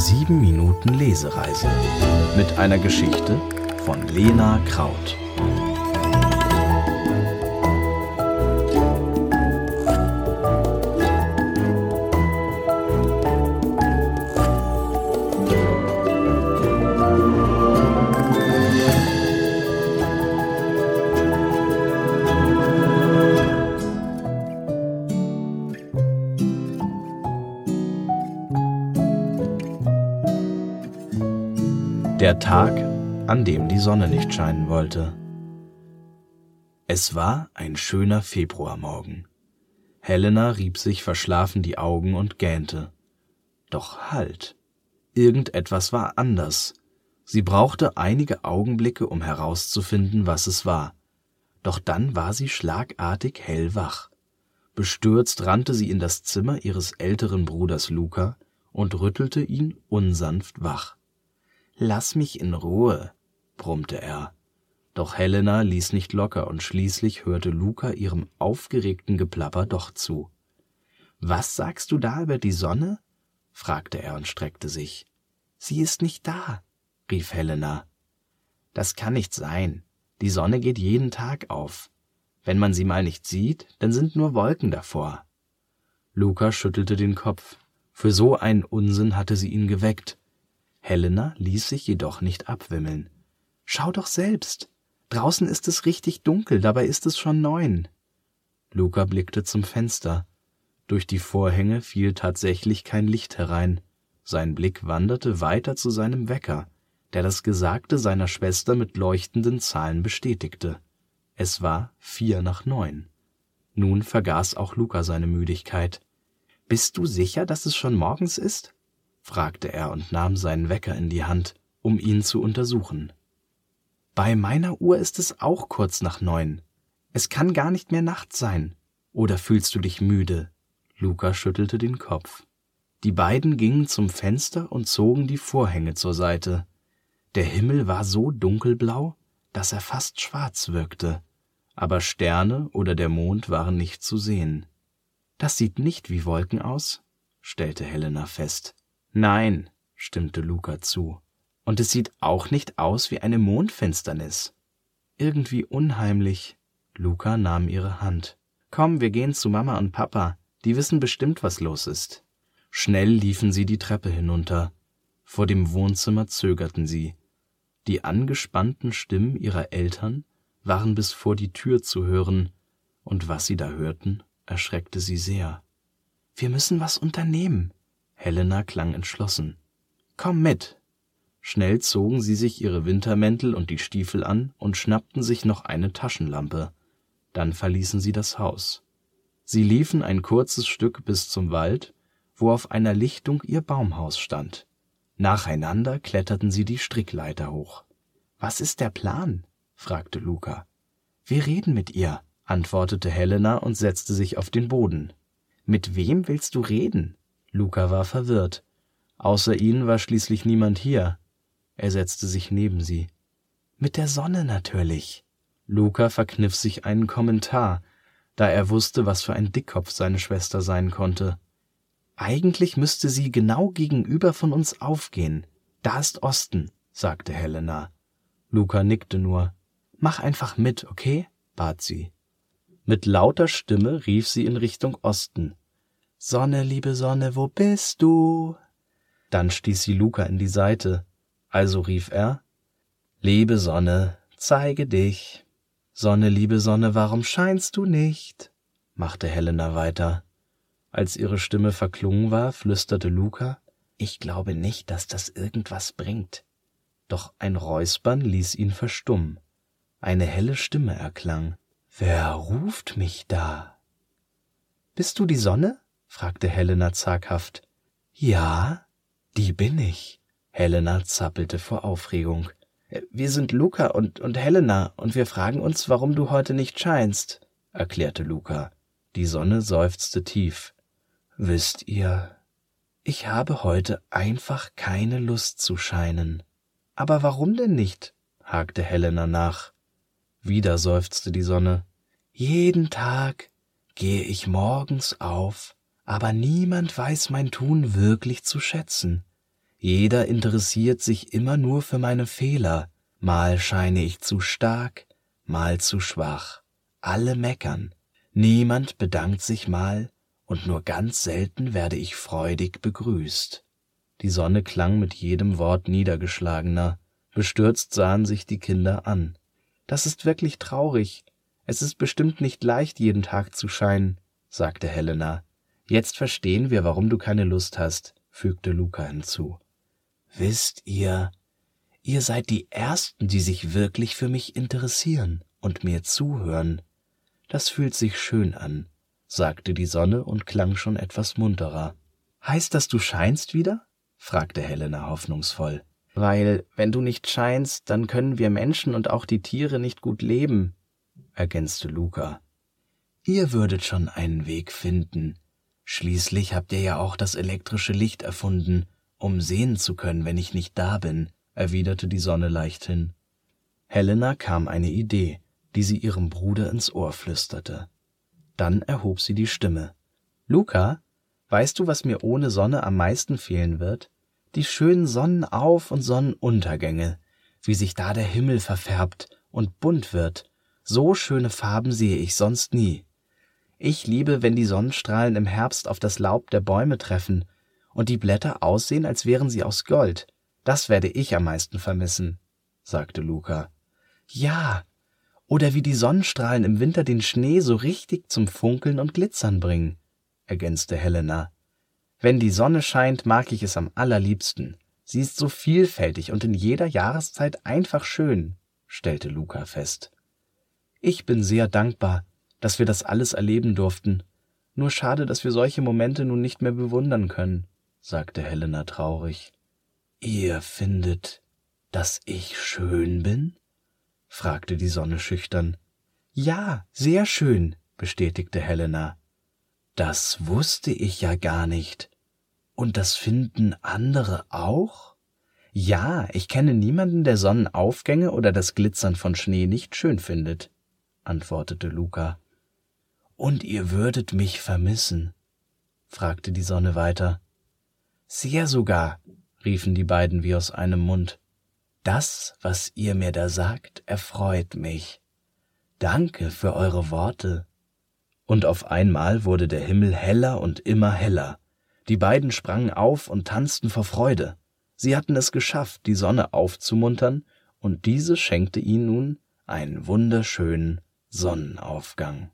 7 Minuten Lesereise mit einer Geschichte von Lena Kraut. Der Tag, an dem die Sonne nicht scheinen wollte. Es war ein schöner Februarmorgen. Helena rieb sich verschlafen die Augen und gähnte. Doch halt. Irgendetwas war anders. Sie brauchte einige Augenblicke, um herauszufinden, was es war. Doch dann war sie schlagartig hellwach. Bestürzt rannte sie in das Zimmer ihres älteren Bruders Luca und rüttelte ihn unsanft wach. Lass mich in Ruhe, brummte er. Doch Helena ließ nicht locker und schließlich hörte Luca ihrem aufgeregten Geplapper doch zu. Was sagst du da über die Sonne? fragte er und streckte sich. Sie ist nicht da, rief Helena. Das kann nicht sein. Die Sonne geht jeden Tag auf. Wenn man sie mal nicht sieht, dann sind nur Wolken davor. Luca schüttelte den Kopf. Für so einen Unsinn hatte sie ihn geweckt. Helena ließ sich jedoch nicht abwimmeln. Schau doch selbst. Draußen ist es richtig dunkel, dabei ist es schon neun. Luca blickte zum Fenster. Durch die Vorhänge fiel tatsächlich kein Licht herein. Sein Blick wanderte weiter zu seinem Wecker, der das Gesagte seiner Schwester mit leuchtenden Zahlen bestätigte. Es war vier nach neun. Nun vergaß auch Luca seine Müdigkeit. Bist du sicher, dass es schon morgens ist? Fragte er und nahm seinen Wecker in die Hand, um ihn zu untersuchen. Bei meiner Uhr ist es auch kurz nach neun. Es kann gar nicht mehr Nacht sein. Oder fühlst du dich müde? Luca schüttelte den Kopf. Die beiden gingen zum Fenster und zogen die Vorhänge zur Seite. Der Himmel war so dunkelblau, dass er fast schwarz wirkte, aber Sterne oder der Mond waren nicht zu sehen. Das sieht nicht wie Wolken aus, stellte Helena fest. Nein, stimmte Luca zu. Und es sieht auch nicht aus wie eine Mondfinsternis. Irgendwie unheimlich. Luca nahm ihre Hand. Komm, wir gehen zu Mama und Papa. Die wissen bestimmt, was los ist. Schnell liefen sie die Treppe hinunter. Vor dem Wohnzimmer zögerten sie. Die angespannten Stimmen ihrer Eltern waren bis vor die Tür zu hören, und was sie da hörten, erschreckte sie sehr. Wir müssen was unternehmen, Helena klang entschlossen. Komm mit. Schnell zogen sie sich ihre Wintermäntel und die Stiefel an und schnappten sich noch eine Taschenlampe. Dann verließen sie das Haus. Sie liefen ein kurzes Stück bis zum Wald, wo auf einer Lichtung ihr Baumhaus stand. Nacheinander kletterten sie die Strickleiter hoch. Was ist der Plan? fragte Luca. Wir reden mit ihr, antwortete Helena und setzte sich auf den Boden. Mit wem willst du reden? Luca war verwirrt. Außer ihnen war schließlich niemand hier. Er setzte sich neben sie. Mit der Sonne natürlich. Luca verkniff sich einen Kommentar, da er wusste, was für ein Dickkopf seine Schwester sein konnte. Eigentlich müsste sie genau gegenüber von uns aufgehen. Da ist Osten, sagte Helena. Luca nickte nur. Mach einfach mit, okay? bat sie. Mit lauter Stimme rief sie in Richtung Osten. Sonne, liebe Sonne, wo bist du? Dann stieß sie Luca in die Seite. Also rief er, Liebe Sonne, zeige dich. Sonne, liebe Sonne, warum scheinst du nicht? machte Helena weiter. Als ihre Stimme verklungen war, flüsterte Luca, ich glaube nicht, dass das irgendwas bringt. Doch ein Räuspern ließ ihn verstummen. Eine helle Stimme erklang. Wer ruft mich da? Bist du die Sonne? Fragte Helena zaghaft. Ja, die bin ich. Helena zappelte vor Aufregung. Wir sind Luca und, und Helena, und wir fragen uns, warum du heute nicht scheinst, erklärte Luca. Die Sonne seufzte tief. Wisst ihr, ich habe heute einfach keine Lust zu scheinen. Aber warum denn nicht? hakte Helena nach. Wieder seufzte die Sonne. Jeden Tag gehe ich morgens auf aber niemand weiß mein Tun wirklich zu schätzen. Jeder interessiert sich immer nur für meine Fehler, mal scheine ich zu stark, mal zu schwach. Alle meckern, niemand bedankt sich mal, und nur ganz selten werde ich freudig begrüßt. Die Sonne klang mit jedem Wort niedergeschlagener, bestürzt sahen sich die Kinder an. Das ist wirklich traurig, es ist bestimmt nicht leicht, jeden Tag zu scheinen, sagte Helena. Jetzt verstehen wir, warum du keine Lust hast, fügte Luca hinzu. Wisst ihr, ihr seid die Ersten, die sich wirklich für mich interessieren und mir zuhören. Das fühlt sich schön an, sagte die Sonne und klang schon etwas munterer. Heißt das, du scheinst wieder? fragte Helena hoffnungsvoll. Weil, wenn du nicht scheinst, dann können wir Menschen und auch die Tiere nicht gut leben, ergänzte Luca. Ihr würdet schon einen Weg finden. Schließlich habt ihr ja auch das elektrische Licht erfunden, um sehen zu können, wenn ich nicht da bin, erwiderte die Sonne leichthin. Helena kam eine Idee, die sie ihrem Bruder ins Ohr flüsterte. Dann erhob sie die Stimme. Luca, weißt du, was mir ohne Sonne am meisten fehlen wird? Die schönen Sonnenauf- und Sonnenuntergänge, wie sich da der Himmel verfärbt und bunt wird. So schöne Farben sehe ich sonst nie. Ich liebe, wenn die Sonnenstrahlen im Herbst auf das Laub der Bäume treffen und die Blätter aussehen, als wären sie aus Gold. Das werde ich am meisten vermissen, sagte Luca. Ja, oder wie die Sonnenstrahlen im Winter den Schnee so richtig zum Funkeln und Glitzern bringen, ergänzte Helena. Wenn die Sonne scheint, mag ich es am allerliebsten. Sie ist so vielfältig und in jeder Jahreszeit einfach schön, stellte Luca fest. Ich bin sehr dankbar, dass wir das alles erleben durften. Nur schade, dass wir solche Momente nun nicht mehr bewundern können sagte Helena traurig. Ihr findet, dass ich schön bin? fragte die Sonne schüchtern. Ja, sehr schön, bestätigte Helena. Das wusste ich ja gar nicht. Und das finden andere auch? Ja, ich kenne niemanden, der Sonnenaufgänge oder das Glitzern von Schnee nicht schön findet, antwortete Luca. Und ihr würdet mich vermissen? fragte die Sonne weiter. Sehr sogar, riefen die beiden wie aus einem Mund. Das, was ihr mir da sagt, erfreut mich. Danke für eure Worte. Und auf einmal wurde der Himmel heller und immer heller. Die beiden sprangen auf und tanzten vor Freude. Sie hatten es geschafft, die Sonne aufzumuntern, und diese schenkte ihnen nun einen wunderschönen Sonnenaufgang.